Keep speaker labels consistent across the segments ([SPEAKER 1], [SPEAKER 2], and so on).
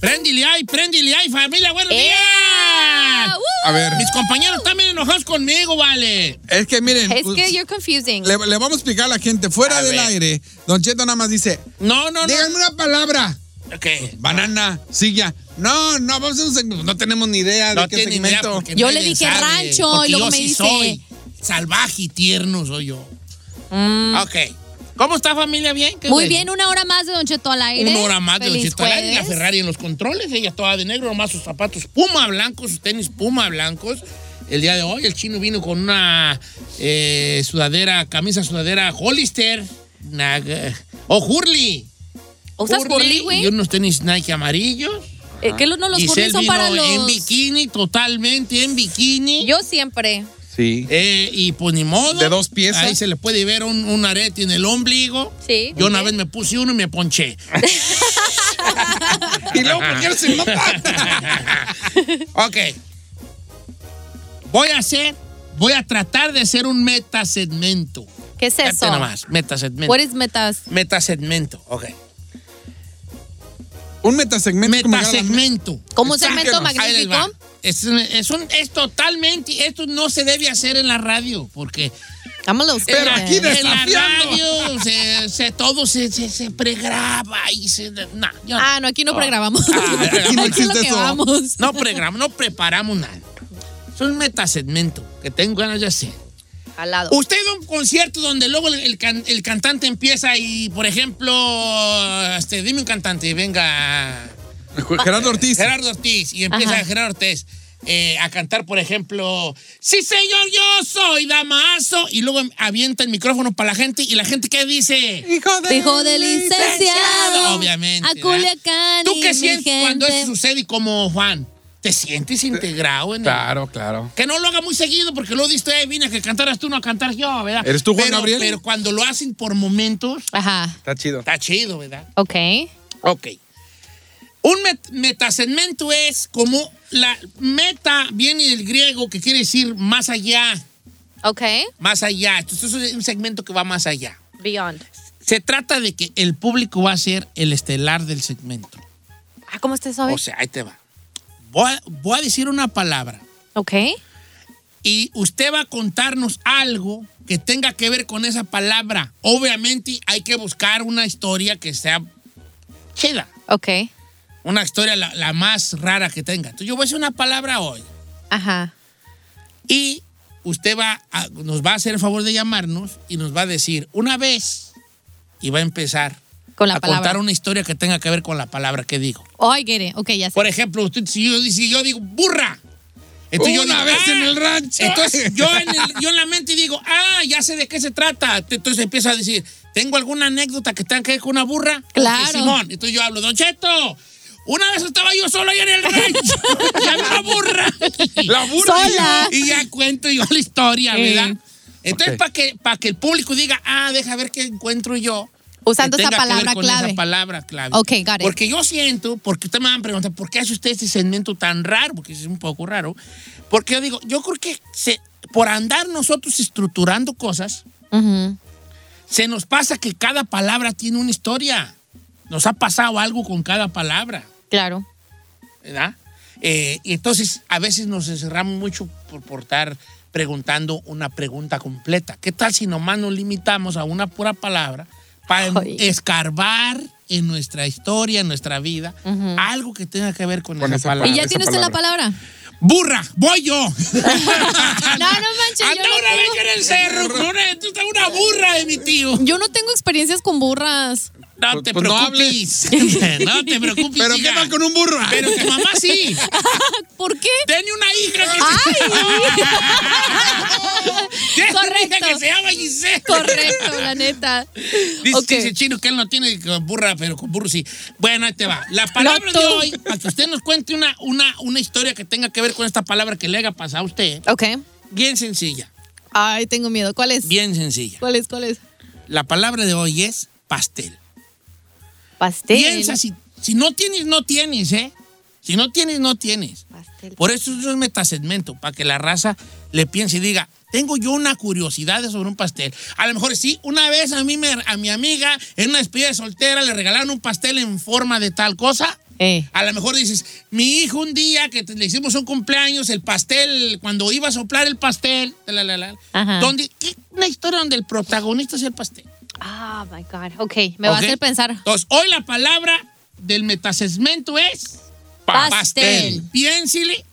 [SPEAKER 1] Préndile ahí, préndile ahí, familia, buenos días.
[SPEAKER 2] ¡Uh!
[SPEAKER 3] A ver,
[SPEAKER 1] Mis compañeros bien enojados conmigo, vale.
[SPEAKER 3] es que miren,
[SPEAKER 2] Es
[SPEAKER 3] us-
[SPEAKER 2] que you're confusing.
[SPEAKER 3] le, le vamos a explicar a la gente. Fuera
[SPEAKER 1] A
[SPEAKER 3] del
[SPEAKER 1] ver.
[SPEAKER 3] aire, Don Cheto nada más dice,
[SPEAKER 1] No, no, no.
[SPEAKER 3] díganme una palabra.
[SPEAKER 1] Ok.
[SPEAKER 3] Banana, silla. No, no, vamos a hacer un segmento. No tenemos ni idea
[SPEAKER 1] No
[SPEAKER 3] de qué segmento.
[SPEAKER 2] Yo le dije
[SPEAKER 1] sabe,
[SPEAKER 2] rancho, y luego
[SPEAKER 1] yo
[SPEAKER 2] me
[SPEAKER 1] sí
[SPEAKER 2] dice-
[SPEAKER 1] soy salvaje y tierno soy yo.
[SPEAKER 2] Mm.
[SPEAKER 1] Ok. ¿Cómo está familia? ¿Bien?
[SPEAKER 2] Muy bien, una hora más de Don Cheto al aire.
[SPEAKER 1] Una hora más de Don Cheto al aire, y la. Ferrari en los controles, ella toda de negro, nomás sus zapatos puma blancos, sus tenis puma blancos. El día de hoy el chino vino con una eh, sudadera, camisa sudadera Hollister, una, eh, o Hurley.
[SPEAKER 2] ¿Usas Hurley,
[SPEAKER 1] Y
[SPEAKER 2] güey?
[SPEAKER 1] unos tenis Nike amarillos.
[SPEAKER 2] Eh, ¿Qué no los Hurley son para los...?
[SPEAKER 1] en bikini, totalmente en bikini.
[SPEAKER 2] Yo siempre.
[SPEAKER 3] Sí.
[SPEAKER 1] Eh, y pues ni modo.
[SPEAKER 3] De dos piezas.
[SPEAKER 1] Ahí se le puede ver un, un arete en el ombligo.
[SPEAKER 2] Sí.
[SPEAKER 1] Yo una vez me puse uno y me ponché.
[SPEAKER 3] Y luego, ¿por qué no se
[SPEAKER 1] ok. Voy a hacer, voy a tratar de hacer un metasegmento.
[SPEAKER 2] ¿Qué es
[SPEAKER 1] Fíjate
[SPEAKER 2] eso?
[SPEAKER 1] nomás, metasegmento.
[SPEAKER 2] What is metas?
[SPEAKER 1] Metasegmento, ok.
[SPEAKER 3] Un metasegmento.
[SPEAKER 1] Metasegmento.
[SPEAKER 2] ¿Como un segmento
[SPEAKER 3] Sáquenos.
[SPEAKER 1] Ahí les va.
[SPEAKER 2] magnífico?
[SPEAKER 1] Es, es, un- es totalmente, esto no se debe hacer en la radio, porque
[SPEAKER 2] Vámonos
[SPEAKER 1] en
[SPEAKER 3] Pero aquí
[SPEAKER 1] en la
[SPEAKER 3] desafiando.
[SPEAKER 1] radio se, se- todo se, se, se pregraba y se... No, yo-
[SPEAKER 2] Ah, no, aquí no pregrabamos.
[SPEAKER 1] Ah, aquí no
[SPEAKER 2] Aquí lo
[SPEAKER 3] existe
[SPEAKER 2] que
[SPEAKER 3] eso.
[SPEAKER 1] No pregramos, no preparamos nada. Es un metasegmento que tengo ganas de hacer.
[SPEAKER 2] Al lado.
[SPEAKER 1] Usted da un concierto donde luego el, el can- el cantante empieza y, por ejemplo, este, dime un cantante, venga,
[SPEAKER 3] Gerardo Ortiz.
[SPEAKER 1] Gerardo Ortiz, y empieza
[SPEAKER 2] Ajá.
[SPEAKER 1] Gerardo Ortiz eh, a cantar, por ejemplo, sí señor, yo soy Damaso, y luego avienta el micrófono para la gente, y la gente, ¿qué dice?
[SPEAKER 3] Hijo de,
[SPEAKER 2] Hijo de licenciado.
[SPEAKER 1] Obviamente.
[SPEAKER 2] A. Culiacán.
[SPEAKER 1] ¿Tú qué sientes cuando
[SPEAKER 2] gente.
[SPEAKER 1] eso sucede y como Juan? ¿Te sientes integrado en el-
[SPEAKER 3] Claro, claro.
[SPEAKER 1] Que no lo haga muy seguido porque luego diste, "Eh, vine a que cantaras tú, no a cantar yo, ¿verdad?
[SPEAKER 3] ¿Eres tú, Juan
[SPEAKER 1] pero,
[SPEAKER 3] Gabriel?
[SPEAKER 1] Pero cuando lo hacen por momentos,
[SPEAKER 2] Ajá.
[SPEAKER 3] Está chido.
[SPEAKER 1] está chido, ¿verdad?
[SPEAKER 2] Ok.
[SPEAKER 1] Ok. Un met- metasegmento es como la meta viene del griego que quiere decir más allá,
[SPEAKER 2] Ok.
[SPEAKER 1] más allá. Entonces es un segmento que va más allá.
[SPEAKER 2] Beyond.
[SPEAKER 1] Se trata de que el público va a ser el estelar del segmento.
[SPEAKER 2] Ah, ¿cómo estás hoy?
[SPEAKER 1] O sea, ahí te va. Voy a, voy a decir una palabra
[SPEAKER 2] ok.
[SPEAKER 1] y usted va a contarnos algo que tenga que ver con esa palabra. Obviamente hay que buscar una historia que sea chida.
[SPEAKER 2] Ok.
[SPEAKER 1] Una historia la, la más rara que tenga. Entonces yo voy a decir una palabra hoy
[SPEAKER 2] Ajá.
[SPEAKER 1] y usted va a- nos va a hacer el favor de llamarnos y nos va a decir una vez y va a empezar
[SPEAKER 2] Con la
[SPEAKER 1] a
[SPEAKER 2] palabra.
[SPEAKER 1] contar una historia que tenga que ver con la palabra que digo.
[SPEAKER 2] Oh, I get it. Ok, ya sé.
[SPEAKER 1] Por ejemplo, usted, si, yo, si yo digo burra, entonces yo
[SPEAKER 3] Una
[SPEAKER 1] digo,
[SPEAKER 3] vez
[SPEAKER 1] "Ah".
[SPEAKER 3] en el rancho.
[SPEAKER 1] Entonces yo en, el- yo en la mente digo, ah, ya sé de qué se trata. Entonces empiezo a decir, ¿tengo alguna anécdota que tenga que ver con una burra?
[SPEAKER 2] Claro.
[SPEAKER 1] Simón. Entonces yo hablo, Don Cheto, una vez estaba yo solo ahí en el rancho y había una burra.
[SPEAKER 3] La burra.
[SPEAKER 2] Sola.
[SPEAKER 1] Y ya cuento yo la historia, ¿verdad?
[SPEAKER 2] Eh.
[SPEAKER 1] Entonces,
[SPEAKER 3] Ok.
[SPEAKER 1] para que, para que el público diga, ah, deja ver qué encuentro yo.
[SPEAKER 2] Usando
[SPEAKER 1] que
[SPEAKER 2] esa
[SPEAKER 1] tenga que ver
[SPEAKER 2] palabra
[SPEAKER 1] con
[SPEAKER 2] clave.
[SPEAKER 1] Esa palabra clave.
[SPEAKER 2] Ok, got it.
[SPEAKER 1] Porque yo siento, porque ustedes me van a preguntar, ¿por qué hace usted este segmento tan raro? Porque es un poco raro. Porque yo digo, yo creo que se, por andar nosotros estructurando cosas,
[SPEAKER 2] Ujú.
[SPEAKER 1] se nos pasa que cada palabra tiene una historia. Nos ha pasado algo con cada palabra.
[SPEAKER 2] Claro.
[SPEAKER 1] ¿verdad? Eh, y entonces a veces nos encerramos mucho por, por estar preguntando una pregunta completa. ¿Qué tal si nomás nos limitamos a una pura palabra para
[SPEAKER 2] Ay.
[SPEAKER 1] escarbar en nuestra historia, en nuestra vida, algo que tenga que ver con,
[SPEAKER 3] Con
[SPEAKER 1] esa,
[SPEAKER 3] esa
[SPEAKER 1] palabra?
[SPEAKER 2] ¿Y ya tiene usted la
[SPEAKER 3] palabra.
[SPEAKER 1] ¡Burra! ¡Voy yo!
[SPEAKER 2] No, no manches. Yo
[SPEAKER 1] Anda
[SPEAKER 2] no,
[SPEAKER 1] una vez
[SPEAKER 2] tengo,
[SPEAKER 1] en el cerro con una, tú estás una burra de mi tío.
[SPEAKER 2] yo no tengo experiencias con burras.
[SPEAKER 1] No
[SPEAKER 3] Pues-
[SPEAKER 1] te
[SPEAKER 3] pues
[SPEAKER 1] preocupes. No, te preocupes.
[SPEAKER 3] Pero ¿qué tal con un burro?
[SPEAKER 1] Pero tu mamá sí.
[SPEAKER 2] ¿Por qué?
[SPEAKER 1] Tiene una hija que se... Tiene una hija
[SPEAKER 2] Correcto.
[SPEAKER 1] que se llama Giselle.
[SPEAKER 2] Correcto, la neta.
[SPEAKER 1] Dice, Chino que él no tiene con burra, pero con burro sí. Bueno, ahí te va. La palabra
[SPEAKER 2] No,
[SPEAKER 1] de hoy, para que usted nos cuente una, una, una historia que tenga que ver con esta palabra que le haya pasado a usted,
[SPEAKER 2] Ok.
[SPEAKER 1] bien sencilla,
[SPEAKER 2] Ay, tengo miedo. ¿Cuál es?
[SPEAKER 1] bien sencilla.
[SPEAKER 2] ¿Cuál es? ¿Cuál es?
[SPEAKER 1] La palabra de hoy es pastel.
[SPEAKER 2] Pastel.
[SPEAKER 1] Piensa, si, si no tienes, no tienes, ¿eh? Si no tienes, no tienes.
[SPEAKER 2] Pastel.
[SPEAKER 1] Por eso es un metasegmento, para que la raza le piense y diga, tengo yo una curiosidad sobre un pastel. A lo mejor sí, una vez a mí, me- a mi amiga, en una despedida de soltera, le regalaron un pastel en forma de tal cosa.
[SPEAKER 2] Eh.
[SPEAKER 1] A lo mejor dices, mi hijo un día que te- le hicimos un cumpleaños, el pastel, cuando iba a soplar el pastel, la, la, la, donde, ¿qué? una historia donde el protagonista es el pastel.
[SPEAKER 2] Ah, my God. Ok, me va a hacer pensar.
[SPEAKER 1] Entonces, hoy la palabra del metasegmento es
[SPEAKER 2] Pastel.
[SPEAKER 1] Piénsele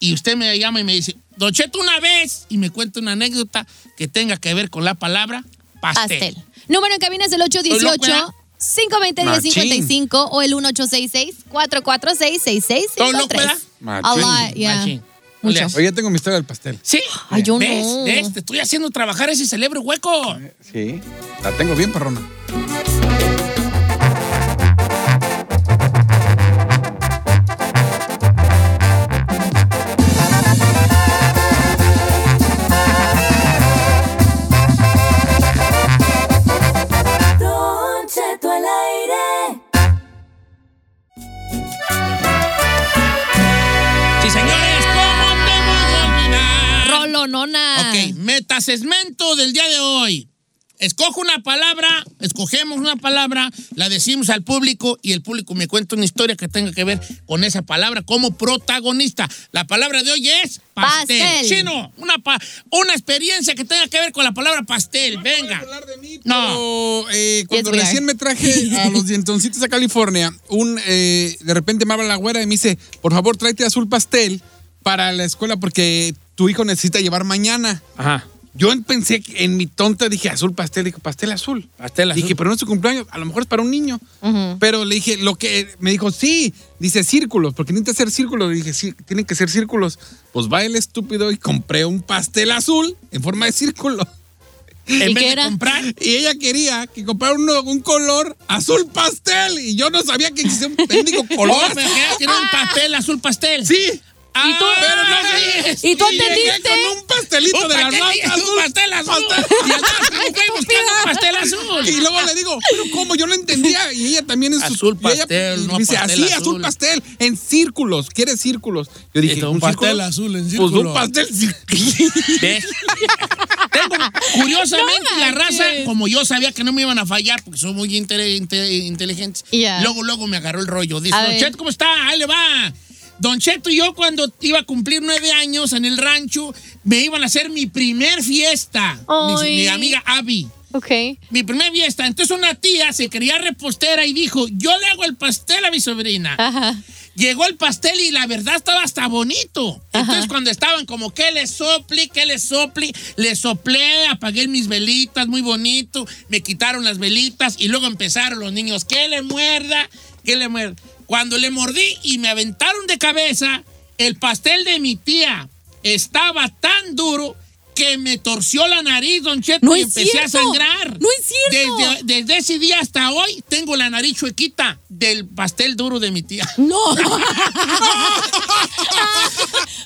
[SPEAKER 1] y usted me llama y me dice, Don Cheto, una vez, y me cuenta una anécdota que tenga que ver con la palabra pastel.
[SPEAKER 2] Pastel. Número en cabina es el
[SPEAKER 1] Estoy loco, ¿verdad?
[SPEAKER 2] 818-520-1055 o el 1866-446-6653.
[SPEAKER 1] ¿Todo loco, verdad?
[SPEAKER 2] A lot, yeah.
[SPEAKER 1] Machín.
[SPEAKER 2] Mucho.
[SPEAKER 3] Oye, ya tengo mi historia del pastel.
[SPEAKER 1] Sí.
[SPEAKER 2] Ay, yo
[SPEAKER 1] ¿Ves?
[SPEAKER 2] no.
[SPEAKER 1] ¿Ves? Te estoy haciendo trabajar ese cerebro hueco.
[SPEAKER 3] Sí. La tengo bien, perrona.
[SPEAKER 2] Rolonona.
[SPEAKER 1] Ok, metasegmento del día de hoy. Escojo una palabra, escogemos una palabra, la decimos al público y el público me cuenta una historia que tenga que ver con esa palabra como protagonista. La palabra de hoy es pastel.
[SPEAKER 2] Pastel.
[SPEAKER 1] Chino, una, pa- una experiencia que tenga que ver con la palabra pastel. Venga.
[SPEAKER 3] hablar de mí,
[SPEAKER 1] No.
[SPEAKER 3] pero, eh, cuando
[SPEAKER 2] Yes,
[SPEAKER 3] recién me traje a los dientoncitos a California, un, eh, de repente me habla la güera y me dice, por favor, tráete azul pastel para la escuela porque tu hijo necesita llevar mañana.
[SPEAKER 1] Ajá.
[SPEAKER 3] Yo pensé que en mi tonta dije azul pastel, dije pastel azul.
[SPEAKER 1] Pastel azul.
[SPEAKER 3] Dije, pero no es su cumpleaños, a lo mejor es para un niño. Pero le dije, lo que me dijo, sí, dice círculos, porque necesita hacer círculos. Le dije, sí, tienen que ser círculos. Pues va el estúpido y compré un pastel azul en forma de círculo.
[SPEAKER 1] En
[SPEAKER 2] ¿Y
[SPEAKER 1] vez
[SPEAKER 2] qué
[SPEAKER 1] de
[SPEAKER 2] era?
[SPEAKER 1] comprar,
[SPEAKER 3] Y ella quería que comprara uno- un color azul pastel. Y yo no sabía que existía un técnico color.
[SPEAKER 1] me que era un papel azul pastel.
[SPEAKER 3] Sí.
[SPEAKER 1] Ah,
[SPEAKER 2] ¿Y tú?
[SPEAKER 1] pero no sé.
[SPEAKER 2] ¿Y tú entendiste?
[SPEAKER 3] con un pastelito
[SPEAKER 1] Un
[SPEAKER 3] de la
[SPEAKER 1] pastel,
[SPEAKER 3] marca
[SPEAKER 1] un
[SPEAKER 3] azul.
[SPEAKER 1] pastel azul. Y andaba como que buscando un pastel azul.
[SPEAKER 3] Y luego le digo, pero ¿cómo? Yo no entendía. Y ella también es su-
[SPEAKER 1] Azul
[SPEAKER 3] y ella
[SPEAKER 1] pastel, no
[SPEAKER 3] dice,
[SPEAKER 1] pastel
[SPEAKER 3] así, azul.
[SPEAKER 1] azul.
[SPEAKER 3] pastel, en círculos. ¿Quieres círculos? Yo dije,
[SPEAKER 1] Esto, un pastel azul en
[SPEAKER 3] Pues
[SPEAKER 1] círculo.
[SPEAKER 3] un pastel
[SPEAKER 1] ¿Ves? Tengo, curiosamente,
[SPEAKER 2] No
[SPEAKER 1] la raza, como yo sabía que no me iban a fallar porque son muy inte- inte- inteligentes, luego, luego me agarró el rollo. Dice. Cheto, ¿cómo está? Ahí le va. Don Cheto y yo, cuando iba a cumplir nueve años en el rancho, me iban a hacer mi primer fiesta. Mi, mi amiga Abby.
[SPEAKER 2] Ok.
[SPEAKER 1] Mi primer fiesta. Entonces una tía se quería repostera y dijo, yo le hago el pastel a mi sobrina.
[SPEAKER 2] Ajá.
[SPEAKER 1] Llegó el pastel y la verdad estaba hasta bonito. Entonces
[SPEAKER 2] Ajá.
[SPEAKER 1] cuando estaban como que le sopli, que le sopli, le soplé, apagué mis velitas, muy bonito, me quitaron las velitas y luego empezaron los niños, que le muerda, que le muerda. Cuando le mordí y me aventaron de cabeza, el pastel de mi tía estaba tan duro que me torció la nariz, don Cheto,
[SPEAKER 2] No
[SPEAKER 1] y empecé
[SPEAKER 2] cierto.
[SPEAKER 1] a sangrar.
[SPEAKER 2] No es cierto.
[SPEAKER 1] Desde, desde ese día hasta hoy tengo la nariz chuequita del pastel duro de mi tía.
[SPEAKER 2] No.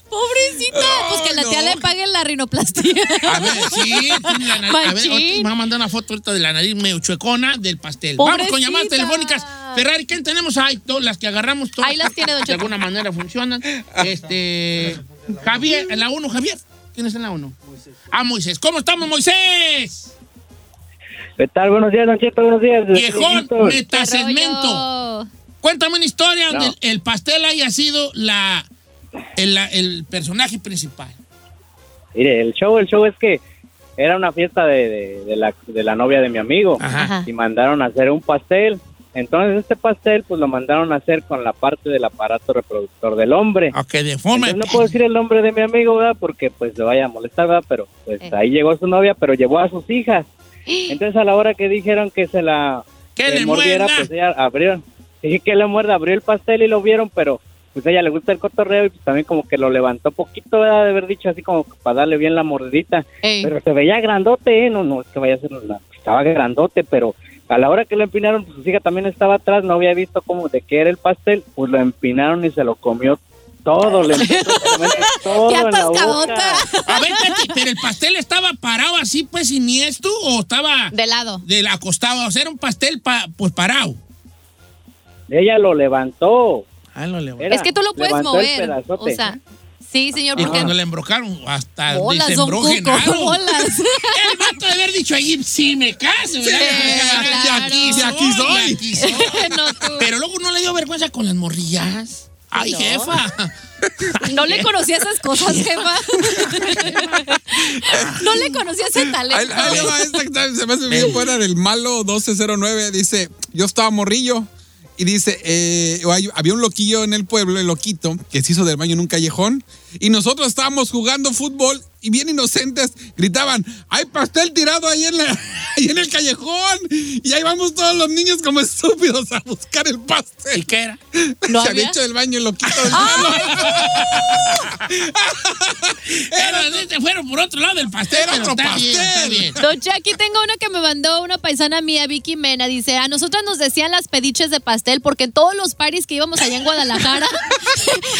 [SPEAKER 2] Pobrecita. Pues que la tía
[SPEAKER 3] no.
[SPEAKER 2] le pague la rinoplastia.
[SPEAKER 1] A ver, sí, tiene la nariz. A ver, me va a mandar una foto ahorita de la nariz medio chuecona del pastel. Vamos con llamadas telefónicas. Ferrari, ¿quién tenemos ahí? Todas las que agarramos todas.
[SPEAKER 2] Ahí las tiene, don
[SPEAKER 1] De
[SPEAKER 2] Cheto.
[SPEAKER 1] alguna manera funcionan. Este. Javier, la 1, Javier. ¿Quién es en la 1? Ah, Moisés. ¿Cómo estamos, Moisés?
[SPEAKER 4] ¿Qué tal? Buenos días, Don Cheto, buenos días.
[SPEAKER 1] Viejón, metasegmento. Cuéntame una historia
[SPEAKER 4] No.
[SPEAKER 1] donde el pastel haya sido la, el, la- el personaje principal.
[SPEAKER 4] Mire, el show, el show es que era una fiesta de, de- de la, de la novia de mi amigo.
[SPEAKER 1] Ajá.
[SPEAKER 4] y mandaron a hacer un pastel. Entonces este pastel pues lo mandaron a hacer con la parte del aparato reproductor del hombre.
[SPEAKER 1] Ok, de forma.
[SPEAKER 4] Entonces, no puedo decir el nombre de mi amigo, ¿verdad? Porque pues le vaya a molestar, ¿verdad? Pero pues
[SPEAKER 2] Eh.
[SPEAKER 4] ahí llegó su novia, pero llevó a sus hijas. Entonces a la hora que dijeron que se la
[SPEAKER 1] Que
[SPEAKER 4] que
[SPEAKER 1] le
[SPEAKER 4] mordiera,
[SPEAKER 1] muerda.
[SPEAKER 4] pues ella abrió, dije que le muerda, abrió el pastel y lo vieron, pero pues a ella le gusta el cotorreo y pues también como que lo levantó poquito, ¿verdad? De haber dicho así como para darle bien la mordidita.
[SPEAKER 2] Ey.
[SPEAKER 4] Pero se veía grandote, ¿eh? No, no, es que vaya a ser una... Estaba grandote, pero a la hora que lo empinaron, pues su hija también estaba atrás, no había visto como de qué era el pastel, pues lo empinaron y se lo comió todo, le todo
[SPEAKER 2] ¡Qué
[SPEAKER 4] en la
[SPEAKER 2] atascadota!
[SPEAKER 4] boca.
[SPEAKER 1] A ver, Betty, pero el pastel estaba parado así, pues siniestro, o estaba
[SPEAKER 2] De lado.
[SPEAKER 1] del acostado. O sea, era un pastel pa- pues parado.
[SPEAKER 4] Ella lo levantó.
[SPEAKER 1] Ah, lo levantó.
[SPEAKER 4] Era-
[SPEAKER 2] es que tú lo puedes mover. O sea, Sí, señor,
[SPEAKER 1] Y
[SPEAKER 2] porque
[SPEAKER 1] cuando le embrocaron, hasta
[SPEAKER 2] bolas,
[SPEAKER 1] Genaro.
[SPEAKER 2] bolas.
[SPEAKER 1] El vato de haber dicho ahí, sí me caso. ¿verdad?
[SPEAKER 2] claro.
[SPEAKER 1] De aquí,
[SPEAKER 3] De aquí soy.
[SPEAKER 1] de aquí soy.
[SPEAKER 2] no, tú.
[SPEAKER 1] Pero luego no le dio vergüenza con las morrillas. Ay,
[SPEAKER 2] No.
[SPEAKER 1] jefa.
[SPEAKER 2] No le conocía esas cosas, jefa. No le conocía ese
[SPEAKER 3] Ahí,
[SPEAKER 2] talento.
[SPEAKER 3] ahí le va esta se me hace bien fuera del malo 1209. Dice, yo estaba morrillo. Y dice, eh, había un loquillo en el pueblo, el loquito, que se hizo del baño en un callejón. Y nosotros estábamos jugando fútbol y bien inocentes gritaban, hay pastel tirado ahí en, la- ahí en el callejón. Y ahí vamos todos los niños como estúpidos a buscar el
[SPEAKER 1] ¿Y
[SPEAKER 3] pastel.
[SPEAKER 1] qué era?
[SPEAKER 2] ¿No
[SPEAKER 3] se
[SPEAKER 2] había?
[SPEAKER 3] hecho del baño el loquito del malo.
[SPEAKER 1] Era, se fueron por otro lado del pastel.
[SPEAKER 3] Era otro
[SPEAKER 1] está bien,
[SPEAKER 3] pastel.
[SPEAKER 1] bien.
[SPEAKER 2] Don aquí tengo una que me mandó una paisana mía, Vicky Mena. Dice, a nosotras nos decían las pediches de pastel porque en todos los paris que íbamos allá en Guadalajara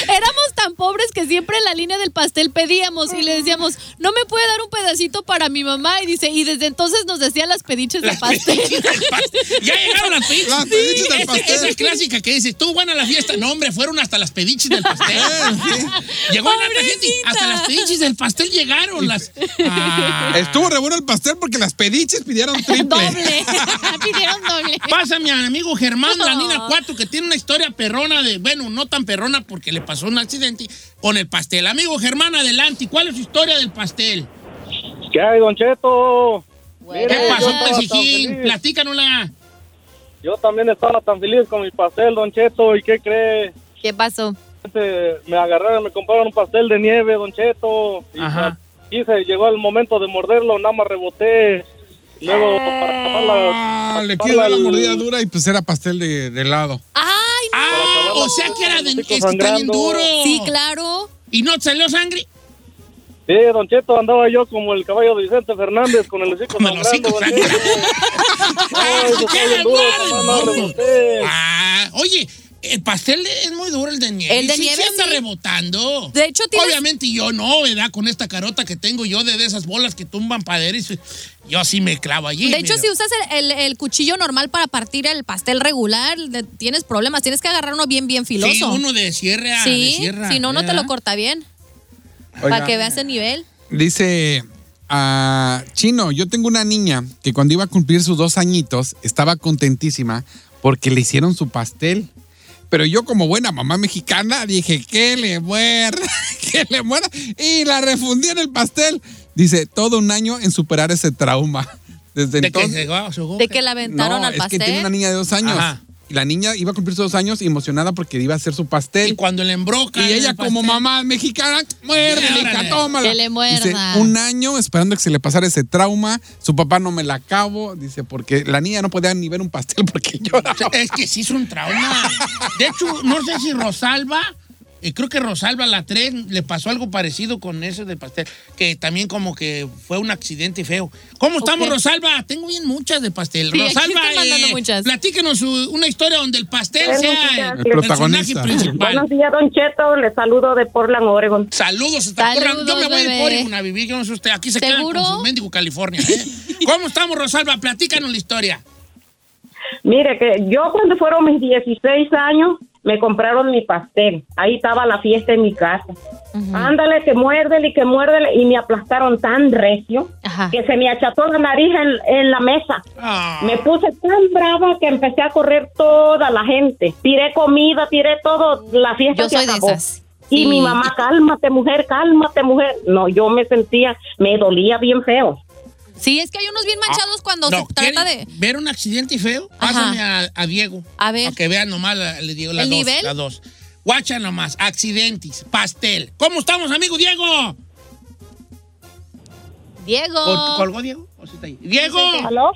[SPEAKER 2] éramos tan pobres que siempre en la línea del pastel pedíamos y le decíamos, no me puede dar un pedacito para mi mamá. Y dice, y desde entonces nos decían las pediches de
[SPEAKER 1] Las
[SPEAKER 2] pastel.
[SPEAKER 1] pediches del pastel. Ya llegaron las pediches.
[SPEAKER 3] Las pediches del pastel.
[SPEAKER 1] Esa clásica que dice, estuvo buena la fiesta. No, hombre, fueron hasta las pediches del pastel. Llegó la gente, hasta las pediches del pastel llegaron. Las... Ah.
[SPEAKER 3] Estuvo re bueno el pastel porque las pediches pidieron triple.
[SPEAKER 2] doble. Pidieron doble.
[SPEAKER 1] Pásame a mi amigo Germán, la. Nina Cuatro, que tiene una historia perrona de, bueno, no tan perrona porque le pasó un accidente con el pastel. Amigo Germán, adelante. ¿Cuál es su historia del pastel?
[SPEAKER 4] ¿Qué hay, Don Cheto?
[SPEAKER 1] ¿Qué pasó, Pesijín? Platícanosla.
[SPEAKER 4] Yo también estaba tan feliz con mi pastel, Don Cheto. ¿Y qué cree?
[SPEAKER 2] ¿Qué pasó?
[SPEAKER 4] Este, Me agarraron, me compraron un pastel de nieve, Don Cheto. Y
[SPEAKER 1] Ajá.
[SPEAKER 4] quise, llegó el momento de morderlo, nada más reboté. Luego, para acabar la-
[SPEAKER 3] Ah, le
[SPEAKER 4] para
[SPEAKER 3] quiero dar la
[SPEAKER 4] el-
[SPEAKER 3] mordida dura y pues era pastel de, de helado.
[SPEAKER 2] ¡Ay, no!
[SPEAKER 1] Ah, o sea que era de... Que bien duro.
[SPEAKER 2] Sí, claro.
[SPEAKER 1] ¿Y no te salió sangre?
[SPEAKER 4] Sí, Don Cheto, andaba yo como el caballo de Vicente Fernández con el hocico
[SPEAKER 1] Con el hocico
[SPEAKER 4] sangrando. Ay.
[SPEAKER 1] Ah, oye, el pastel es muy duro, el de nieve.
[SPEAKER 2] El de
[SPEAKER 1] Sí,
[SPEAKER 2] nieve,
[SPEAKER 1] sí anda
[SPEAKER 2] sí.
[SPEAKER 1] rebotando.
[SPEAKER 2] De hecho, tienes-
[SPEAKER 1] Obviamente yo no, ¿verdad? Con esta carota que tengo yo de, de esas bolas que tumban paderes, yo sí me clavo allí.
[SPEAKER 2] De hecho,
[SPEAKER 1] mira.
[SPEAKER 2] si usas el, el- el cuchillo normal para partir el pastel regular, de- tienes problemas. Tienes que agarrar uno bien, bien filoso.
[SPEAKER 1] Sí, uno de sierra,
[SPEAKER 2] Sí,
[SPEAKER 1] de sierra.
[SPEAKER 2] si no, no te lo corta bien.
[SPEAKER 3] Oiga.
[SPEAKER 2] Para que veas el nivel.
[SPEAKER 3] Dice ah, Chino, yo tengo una niña que cuando iba a cumplir sus dos añitos estaba contentísima porque le hicieron su pastel. Pero yo como buena mamá mexicana dije, que le muerda, que le muerda. Y la refundí en el pastel. Dice, todo un año en superar ese trauma. Desde
[SPEAKER 1] De que
[SPEAKER 3] entonces...
[SPEAKER 1] se va, se
[SPEAKER 2] De que la aventaron
[SPEAKER 3] no,
[SPEAKER 2] al
[SPEAKER 3] es que
[SPEAKER 2] pastel.
[SPEAKER 3] tiene una niña de dos años.
[SPEAKER 1] Ajá.
[SPEAKER 3] Y la niña iba a cumplir sus dos años y emocionada porque iba a hacer su pastel.
[SPEAKER 1] Y cuando le embroca.
[SPEAKER 3] Y ella
[SPEAKER 1] el
[SPEAKER 3] como mamá mexicana,
[SPEAKER 1] Órale.
[SPEAKER 3] hija, tómala.
[SPEAKER 2] Que le muerda.
[SPEAKER 3] Dice, un año esperando que se le pasara ese trauma. Su papá no me la acabo. Dice, porque la niña no podía ni ver un pastel porque lloraba.
[SPEAKER 1] Es que sí es un trauma. De hecho, no sé si Rosalba, eh, creo que Rosalba la 3 le pasó algo parecido con ese del pastel, que también como que fue un accidente feo. ¿Cómo estamos,
[SPEAKER 2] Ok.
[SPEAKER 1] Rosalba? Tengo bien muchas de pastel.
[SPEAKER 2] Sí,
[SPEAKER 1] Rosalba, eh,
[SPEAKER 2] muchas.
[SPEAKER 1] platíquenos una historia donde el pastel
[SPEAKER 5] Buenos
[SPEAKER 1] sea
[SPEAKER 5] días.
[SPEAKER 1] el,
[SPEAKER 3] El protagonista.
[SPEAKER 1] personaje principal.
[SPEAKER 5] Buenos días, Don Cheto. Les saludo de Portland, Oregon.
[SPEAKER 1] Saludos hasta
[SPEAKER 2] Saludos,
[SPEAKER 1] Portland. Yo me voy de
[SPEAKER 2] bebé.
[SPEAKER 1] Oregon a vivir, yo no sé usted. Aquí se quedan con su mendigo California. ¿eh? ¿Cómo estamos, Rosalba? Platícanos la historia.
[SPEAKER 5] Mire, que yo cuando fueron mis 16 años, me compraron mi pastel. Ahí estaba la fiesta en mi casa. Ándale, que muérdele y que muérdele. Y me aplastaron tan recio
[SPEAKER 2] Ajá.
[SPEAKER 5] que se me acható la nariz en, en la mesa.
[SPEAKER 1] Ah.
[SPEAKER 5] Me puse tan brava que empecé a correr toda la gente. Tiré comida, tiré todo. La fiesta
[SPEAKER 2] Yo
[SPEAKER 5] se
[SPEAKER 2] soy de
[SPEAKER 5] acabó.
[SPEAKER 2] esas.
[SPEAKER 5] Y
[SPEAKER 2] Sí.
[SPEAKER 5] mi mamá, cálmate, mujer, cálmate, mujer. No, yo me sentía, me dolía bien feo.
[SPEAKER 2] Sí, es que hay unos bien manchados cuando
[SPEAKER 1] No,
[SPEAKER 2] se trata de.
[SPEAKER 1] ¿quieren ver un accidente feo?
[SPEAKER 2] Ajá.
[SPEAKER 1] Pásame a, a Diego.
[SPEAKER 2] A ver.
[SPEAKER 1] Para que vean nomás, la- le digo, la
[SPEAKER 2] ¿El
[SPEAKER 1] dos.
[SPEAKER 2] nivel?
[SPEAKER 1] La dos. Guacha nomás, accidentes, pastel. ¿Cómo estamos, amigo Diego?
[SPEAKER 2] Diego.
[SPEAKER 1] ¿Col- ¿Colgó Diego? ¿O sí está ahí? ¡Diego!
[SPEAKER 5] ¿Aló?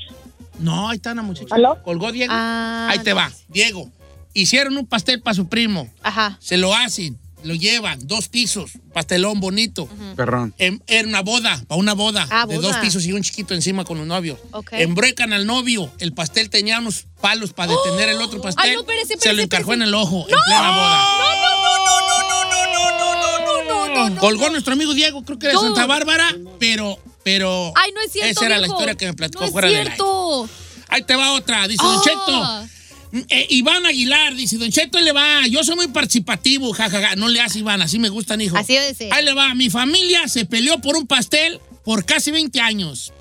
[SPEAKER 1] No, ahí está la muchacha.
[SPEAKER 5] ¿Aló?
[SPEAKER 1] ¿Colgó Diego?
[SPEAKER 2] Ah,
[SPEAKER 1] ahí te va. Diego, hicieron un pastel para su primo.
[SPEAKER 2] Ajá.
[SPEAKER 1] Se lo hacen, lo llevan, dos pisos, pastelón bonito.
[SPEAKER 3] Perrón.
[SPEAKER 1] Em- Era una boda, para una boda,
[SPEAKER 2] Ah,
[SPEAKER 1] de
[SPEAKER 2] boda.
[SPEAKER 1] dos pisos y un chiquito encima con los novios.
[SPEAKER 2] Ok.
[SPEAKER 1] Embruecan al novio, el pastel tenía unos palos para detener el otro pastel.
[SPEAKER 2] Ay, no, espérese,
[SPEAKER 1] Se
[SPEAKER 2] espérese,
[SPEAKER 1] lo encargó en el ojo, en plena boda.
[SPEAKER 2] No, no, no, no, no, no, no, no, no, no, no, no.
[SPEAKER 1] Colgó nuestro amigo Diego, creo que de
[SPEAKER 2] No.
[SPEAKER 1] Santa Bárbara, pero, pero.
[SPEAKER 2] Ay, no es cierto.
[SPEAKER 1] Esa era la
[SPEAKER 2] viejo.
[SPEAKER 1] historia que me platicó
[SPEAKER 2] no es
[SPEAKER 1] fuera del aire.
[SPEAKER 2] cierto.
[SPEAKER 1] Ahí te va otra, dice Don
[SPEAKER 2] Ah.
[SPEAKER 1] Cheto. Eh, Iván Aguilar dice, Don Cheto, ahí le va. Yo soy muy participativo, jajaja. No le hace Iván, así me gustan, hijo.
[SPEAKER 2] Así debe ser.
[SPEAKER 1] Ahí le va. Mi familia se peleó por un pastel por casi 20 años.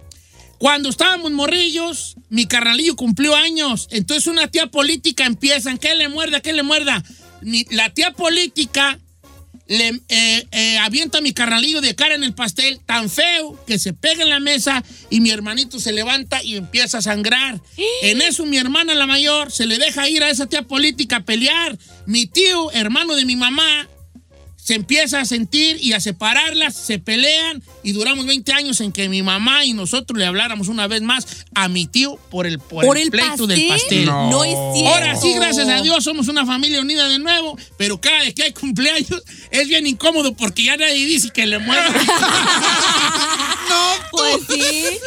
[SPEAKER 1] Cuando estábamos morrillos, mi carnalillo cumplió años. Entonces una tía política empieza, ¿qué le muerda? ¿Qué le muerda? La tía política le eh, eh, avienta a mi carnalillo de cara en el pastel tan feo que se pega en la mesa y mi hermanito se levanta y empieza a sangrar. En eso mi hermana la mayor se le deja ir a esa tía política a pelear. Mi tío, hermano de mi mamá, se empieza a sentir y a separarlas, se pelean y duramos 20 años en que mi mamá y nosotros le habláramos una vez más a mi tío por el, por
[SPEAKER 2] ¿Por
[SPEAKER 1] el,
[SPEAKER 2] el
[SPEAKER 1] pleito del pastel.
[SPEAKER 2] pastel? No. es cierto.
[SPEAKER 1] Ahora sí, gracias a Dios, somos una familia unida de nuevo, pero cada vez que hay cumpleaños es bien incómodo porque ya nadie dice que le muerda.
[SPEAKER 2] Pues sí.